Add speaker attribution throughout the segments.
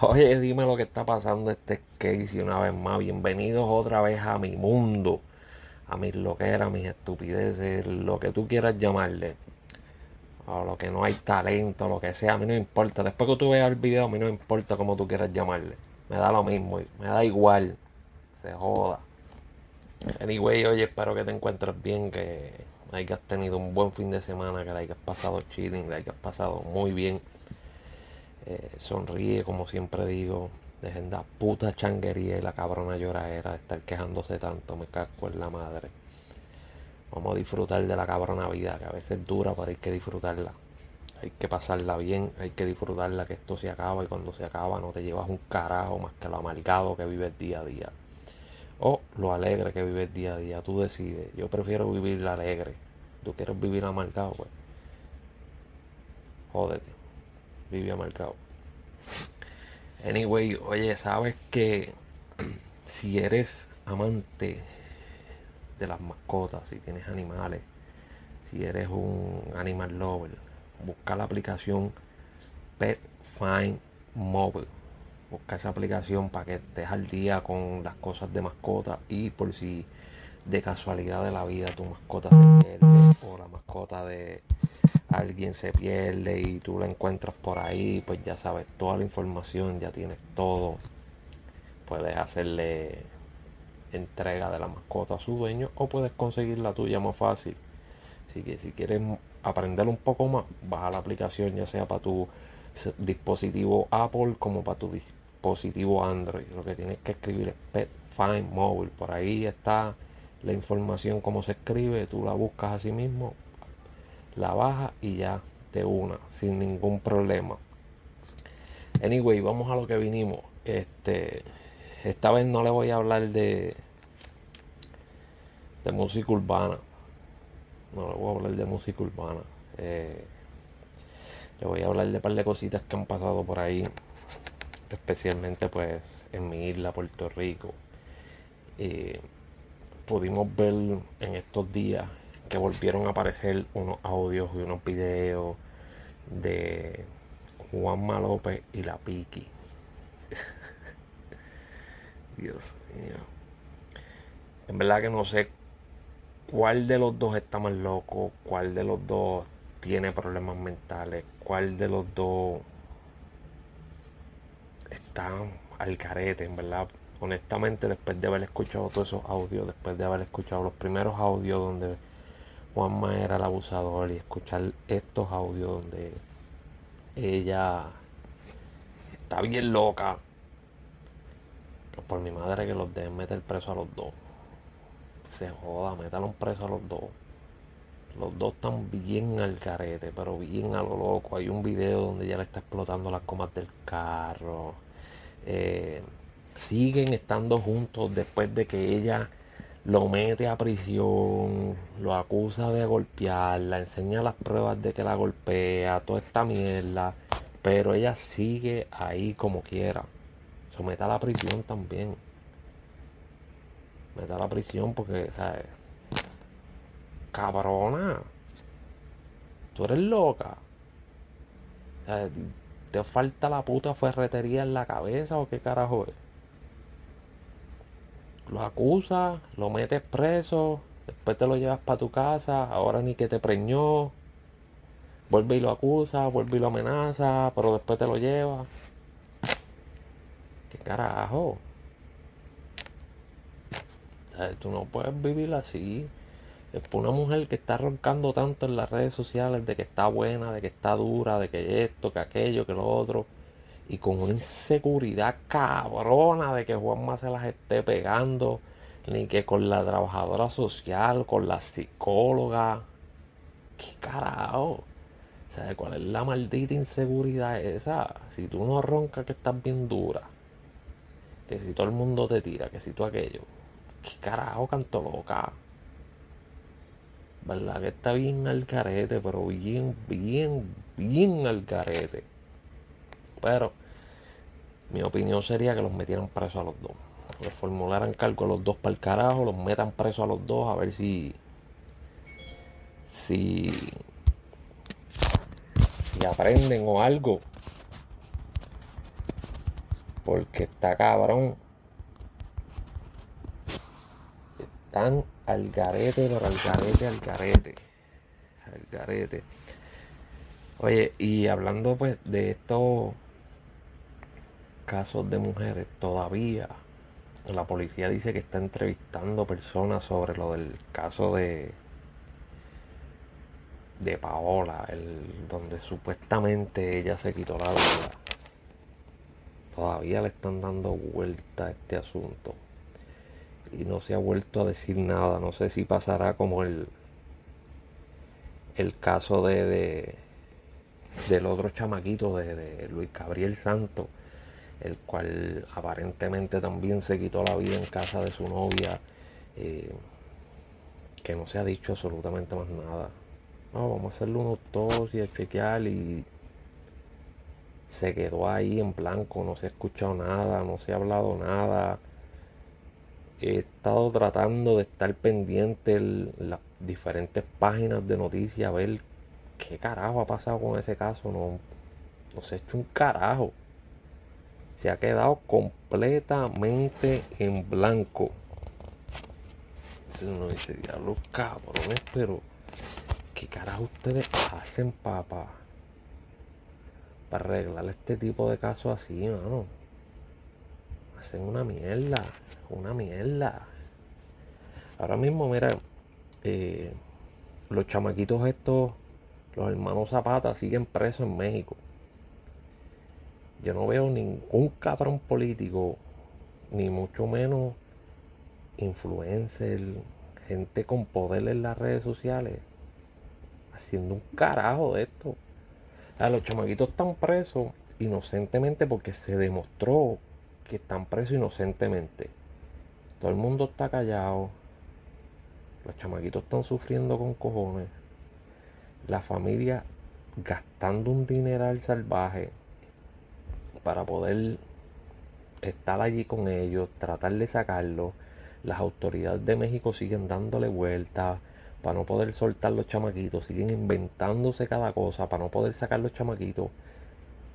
Speaker 1: Oye, dime lo que está pasando este Casey una vez más. Bienvenidos otra vez a mi mundo, a mis loqueras, mis estupideces, lo que tú quieras llamarle. O lo que no hay talento, lo que sea, a mí no importa. Después que tú veas el video, a mí no importa cómo tú quieras llamarle. Me da lo mismo, me da igual. Se joda. Anyway, oye, espero que te encuentres bien, que hayas tenido un buen fin de semana, que la hayas pasado chilling, que la hayas pasado muy bien. Eh, sonríe, como siempre digo. Dejen la puta changuería y la cabrona lloradera de estar quejándose tanto. Me casco en la madre. Vamos a disfrutar de la cabrona vida, que a veces es dura, pero hay que disfrutarla. Hay que pasarla bien, hay que disfrutarla, que esto se acaba y cuando se acaba no te llevas un carajo más que lo amargado que vives día a día. O lo alegre que vives día a día, tú decides. Yo prefiero vivir alegre. ¿Tú quieres vivir amargado? Pues jódete vivía marcado. Anyway, oye, sabes que si eres amante de las mascotas, si tienes animales, si eres un animal lover, busca la aplicación Pet Find Mobile. Busca esa aplicación para que estés al día con las cosas de mascota y por si de casualidad de la vida tu mascota se pierde o la mascota de alguien se pierde y tú la encuentras por ahí, pues ya sabes toda la información, ya tienes todo. Puedes hacerle entrega de la mascota a su dueño o puedes conseguir la tuya más fácil. Así que si quieres aprender un poco más, baja la aplicación ya sea para tu dispositivo Apple como para tu dispositivo Android. Lo que tienes que escribir es Pet Find Mobile. Por ahí está la información, cómo se escribe, tú la buscas a sí mismo, la baja y ya te una sin ningún problema. Anyway, vamos a lo que vinimos. Este, esta vez no le voy a hablar de de música urbana. No le voy a hablar de música urbana. Eh, le voy a hablar de un par de cositas que han pasado por ahí, especialmente pues en mi isla, Puerto Rico. Eh, pudimos ver en estos días que volvieron a aparecer unos audios y unos videos de Juanma López y la Piki. Dios mío. En verdad que no sé cuál de los dos está más loco, cuál de los dos tiene problemas mentales, cuál de los dos está al carete, en verdad. Honestamente, después de haber escuchado todos esos audios, después de haber escuchado los primeros audios donde Juanma era el abusador y escuchar estos audios donde ella está bien loca. Por mi madre que los deben meter preso a los dos. Se joda, un preso a los dos. Los dos están bien al carete, pero bien a lo loco. Hay un video donde ella le está explotando las comas del carro. Eh, siguen estando juntos después de que ella lo mete a prisión, lo acusa de golpearla, enseña las pruebas de que la golpea, toda esta mierda, pero ella sigue ahí como quiera. Somete a la prisión también. Mete a la prisión porque, ¿sabes? Cabrona. Tú eres loca. ¿Te falta la puta ferretería en la cabeza o qué carajo es? Lo acusas, lo metes preso, después te lo llevas para tu casa, ahora ni que te preñó, vuelve y lo acusa, vuelve y lo amenaza, pero después te lo lleva. ¿Qué carajo? tú no puedes vivir así. Es por una mujer que está roncando tanto en las redes sociales de que está buena, de que está dura, de que esto, que aquello, que lo otro y con una inseguridad cabrona de que Juanma se las esté pegando, ni que con la trabajadora social, con la psicóloga. ¿Qué carajo? ¿Sabes cuál es la maldita inseguridad esa? Si tú no roncas que estás bien dura, que si todo el mundo te tira, que si tú aquello, ¿qué carajo canto loca? ¿Verdad que está bien al carete, pero bien, bien, bien al carete? Pero mi opinión sería que los metieran presos a los dos. Les formularan cargo a los dos para el carajo, los metan presos a los dos a ver si. Si. Si aprenden o algo. Porque está cabrón. Están al garete, pero al garete, al garete. Al garete. Oye, y hablando pues de estos casos de mujeres, todavía la policía dice que está entrevistando personas sobre lo del caso de de Paola, el, donde supuestamente ella se quitó la vida. Todavía le están dando vuelta a este asunto. Y no se ha vuelto a decir nada. No sé si pasará como el, el caso de, de del otro chamaquito de, de Luis Gabriel Santos, el cual aparentemente también se quitó la vida en casa de su novia, eh, que no se ha dicho absolutamente más nada. No, vamos a hacerle una autopsia, chequear y se quedó ahí en blanco, no se ha escuchado nada, no se ha hablado nada. He estado tratando de estar pendiente en las diferentes páginas de noticias a ver qué carajo ha pasado con ese caso. No, no se ha hecho un carajo. Se ha quedado completamente en blanco. Entonces uno dice, diablo cabrones, pero ¿qué carajo ustedes hacen, papá? Para arreglar este tipo de casos así, mano. Hacen una mierda, una mierda. Ahora mismo, mira, eh, los chamaquitos estos, los hermanos Zapata, siguen presos en México. Yo no veo ningún cabrón político, ni mucho menos influencer, gente con poder en las redes sociales, haciendo un carajo de esto. los chamaquitos están presos inocentemente porque se demostró que están presos inocentemente. Todo el mundo está callado. Los chamaquitos están sufriendo con cojones. La familia gastando un dineral salvaje para poder estar allí con ellos, tratar de sacarlos. Las autoridades de México siguen dándole vueltas para no poder soltar los chamaquitos, siguen inventándose cada cosa para no poder sacar los chamaquitos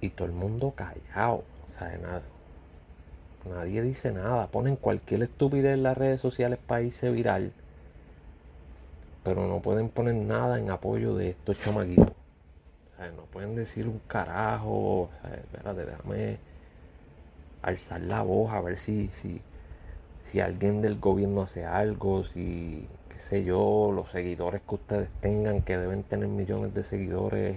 Speaker 1: y todo el mundo callado, o sea, nada. Nadie dice nada, ponen cualquier estupidez en las redes sociales para irse viral, pero no pueden poner nada en apoyo de estos chamaquitos. No pueden decir un carajo, sea, espérate, déjame alzar la voz a ver si, si, si alguien del gobierno hace algo, si sé yo, los seguidores que ustedes tengan, que deben tener millones de seguidores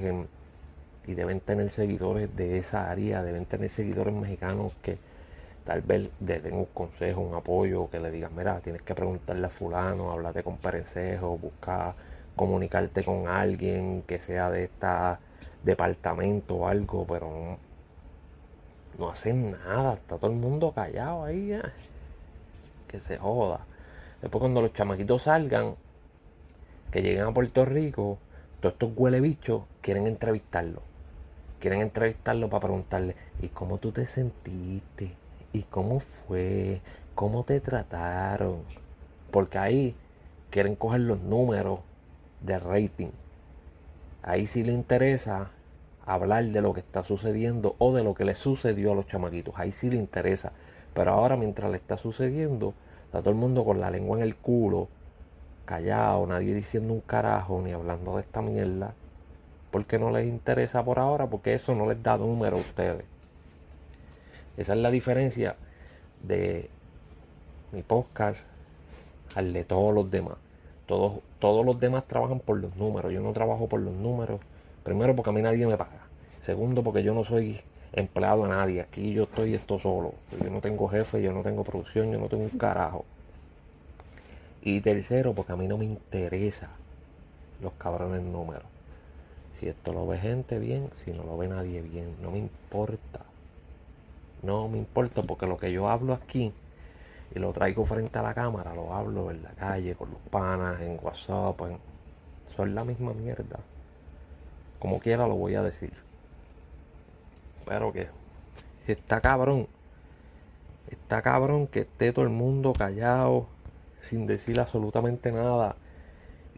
Speaker 1: y deben tener seguidores de esa área, deben tener seguidores mexicanos que tal vez le den un consejo, un apoyo, que le digan, mira, tienes que preguntarle a fulano, háblate con Perencejo, busca comunicarte con alguien que sea de este departamento o algo, pero no, hacen nada, está todo el mundo callado ahí, que se joda. Después cuando los chamaquitos salgan, que lleguen a Puerto Rico, todos estos huele bichos quieren entrevistarlo. Quieren entrevistarlo para preguntarle, ¿y cómo tú te sentiste? ¿Y cómo fue? ¿Cómo te trataron? Porque ahí quieren coger los números de rating. Ahí sí le interesa hablar de lo que está sucediendo o de lo que le sucedió a los chamaquitos. Ahí sí le interesa. Pero ahora mientras le está sucediendo, Está todo el mundo con la lengua en el culo, callado, nadie diciendo un carajo ni hablando de esta mierda. Porque no les interesa por ahora, porque eso no les da número a ustedes. Esa es la diferencia de mi podcast al de todos los demás. Todos, todos los demás trabajan por los números. Yo no trabajo por los números. Primero porque a mí nadie me paga. Segundo porque yo no soy empleado a nadie. Aquí yo estoy esto solo. Yo no tengo jefe, yo no tengo producción, yo no tengo un carajo. Y tercero, porque a mí no me interesa los cabrones números. Si esto lo ve gente bien, si no lo ve nadie bien, no me importa. No me importa porque lo que yo hablo aquí y lo traigo frente a la cámara, lo hablo en la calle, con los panas, en WhatsApp, en... son la misma mierda. Como quiera lo voy a decir. Pero que está cabrón. Está cabrón que esté todo el mundo callado, sin decir absolutamente nada.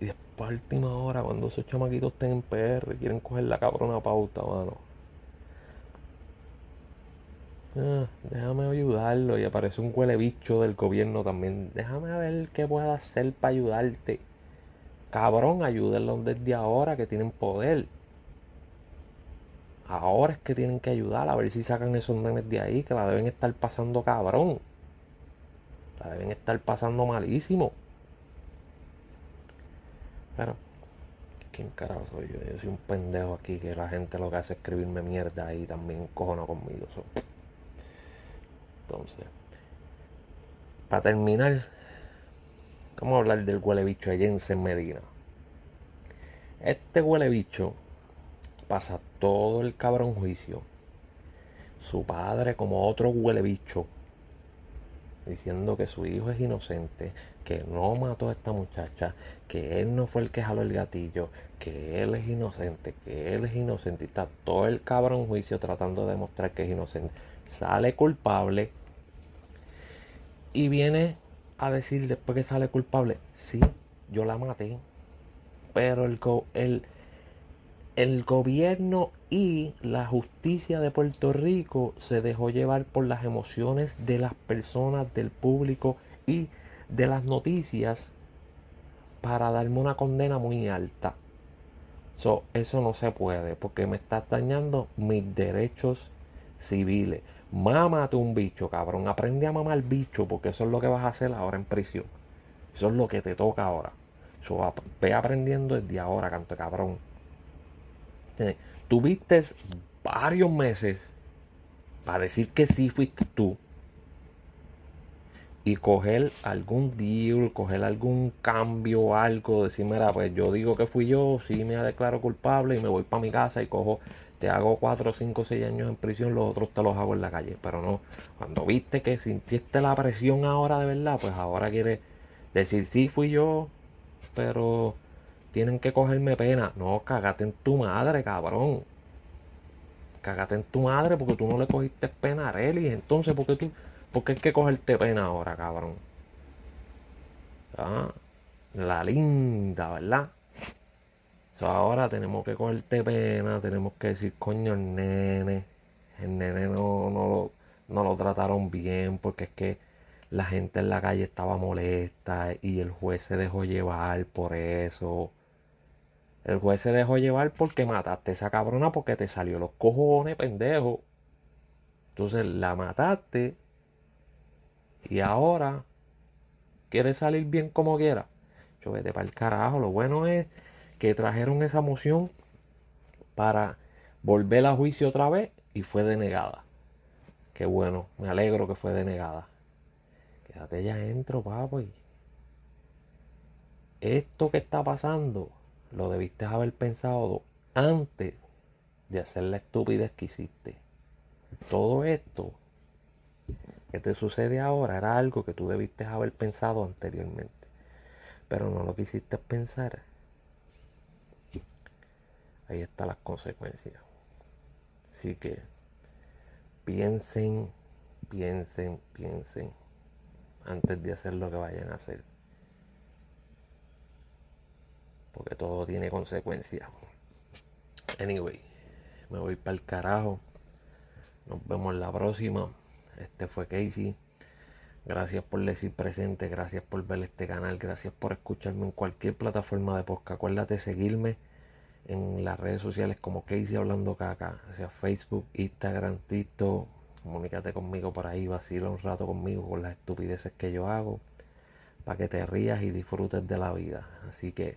Speaker 1: Y después, a última hora, cuando esos chamaquitos estén en PR, quieren coger la cabrona pauta, mano. Ah, déjame ayudarlo y aparece un huele bicho del gobierno también. Déjame ver qué puedo hacer para ayudarte. Cabrón, ayúdenlo desde ahora que tienen poder. Ahora es que tienen que ayudar a ver si sacan esos nenes de ahí, que la deben estar pasando cabrón. La deben estar pasando malísimo. Pero, ¿quién carajo soy yo? Yo soy un pendejo aquí que la gente lo que hace es escribirme mierda y también cojona conmigo. Entonces, para terminar, vamos a hablar del huele bicho en Medina. Este huele bicho pasa todo el cabrón juicio. Su padre como otro huele bicho diciendo que su hijo es inocente, que no mató a esta muchacha, que él no fue el que jaló el gatillo, que él es inocente, que él es inocente. Y está todo el cabrón juicio tratando de demostrar que es inocente. Sale culpable y viene a decir después que sale culpable, sí, yo la maté, pero el, el, el gobierno y la justicia de Puerto Rico se dejó llevar por las emociones de las personas, del público y de las para darme una condena muy alta. eso no se puede porque me está dañando mis derechos civiles. Mámate un bicho, cabrón. Aprende a mamar bicho porque eso es lo que vas a hacer ahora en prisión. Eso es lo que te toca ahora. ve aprendiendo desde ahora, canto cabrón. Tuviste varios meses para decir que sí fuiste tú y coger algún deal, coger algún cambio, algo, decir, mira, pues yo digo que fui yo, sí me declaro culpable y me voy para mi casa y cojo, te hago 4, 5, 6 años en prisión, los otros te los hago en la calle. Pero no, cuando viste que sintiste la presión ahora de verdad, pues ahora quieres decir, sí fui yo, pero tienen que cogerme pena. No, cagate en tu madre, cabrón. Cagate en tu madre porque tú no le cogiste pena a Arely. Entonces, ¿por qué tú, por qué hay que cogerte pena ahora, cabrón? Ah, la linda, ¿verdad? ahora tenemos que cogerte pena, tenemos que decir, coño, el nene, el nene no, no, no lo trataron bien porque es que la gente en la calle estaba molesta y el juez se dejó llevar por eso. El juez se dejó llevar porque mataste a esa cabrona porque te salió los cojones, pendejo. Entonces la mataste y ahora quieres salir bien como quiera. Yo vete para el carajo. Lo bueno es que trajeron esa moción para volver a juicio otra vez y fue denegada. Qué bueno, me alegro que fue denegada. Quédate ya dentro, papi. Esto que está pasando lo debiste haber pensado antes de hacer la estupidez que hiciste. Todo esto que te sucede ahora era algo que tú debiste haber pensado anteriormente. Pero no lo quisiste pensar. Ahí están las consecuencias. Así que piensen, piensen, piensen antes de hacer lo que vayan a hacer porque todo tiene consecuencias. Anyway, me voy para el carajo. Nos vemos la próxima. Este fue Casey. Gracias por decir presente, gracias por ver este canal, gracias por escucharme en cualquier plataforma de podcast. Acuérdate de seguirme en las redes sociales como Casey Hablando Caca, sea Facebook, Instagram, TikTok. Comunícate conmigo por ahí, vacila un rato conmigo con las estupideces que yo hago, para que te rías y disfrutes de la vida. Así que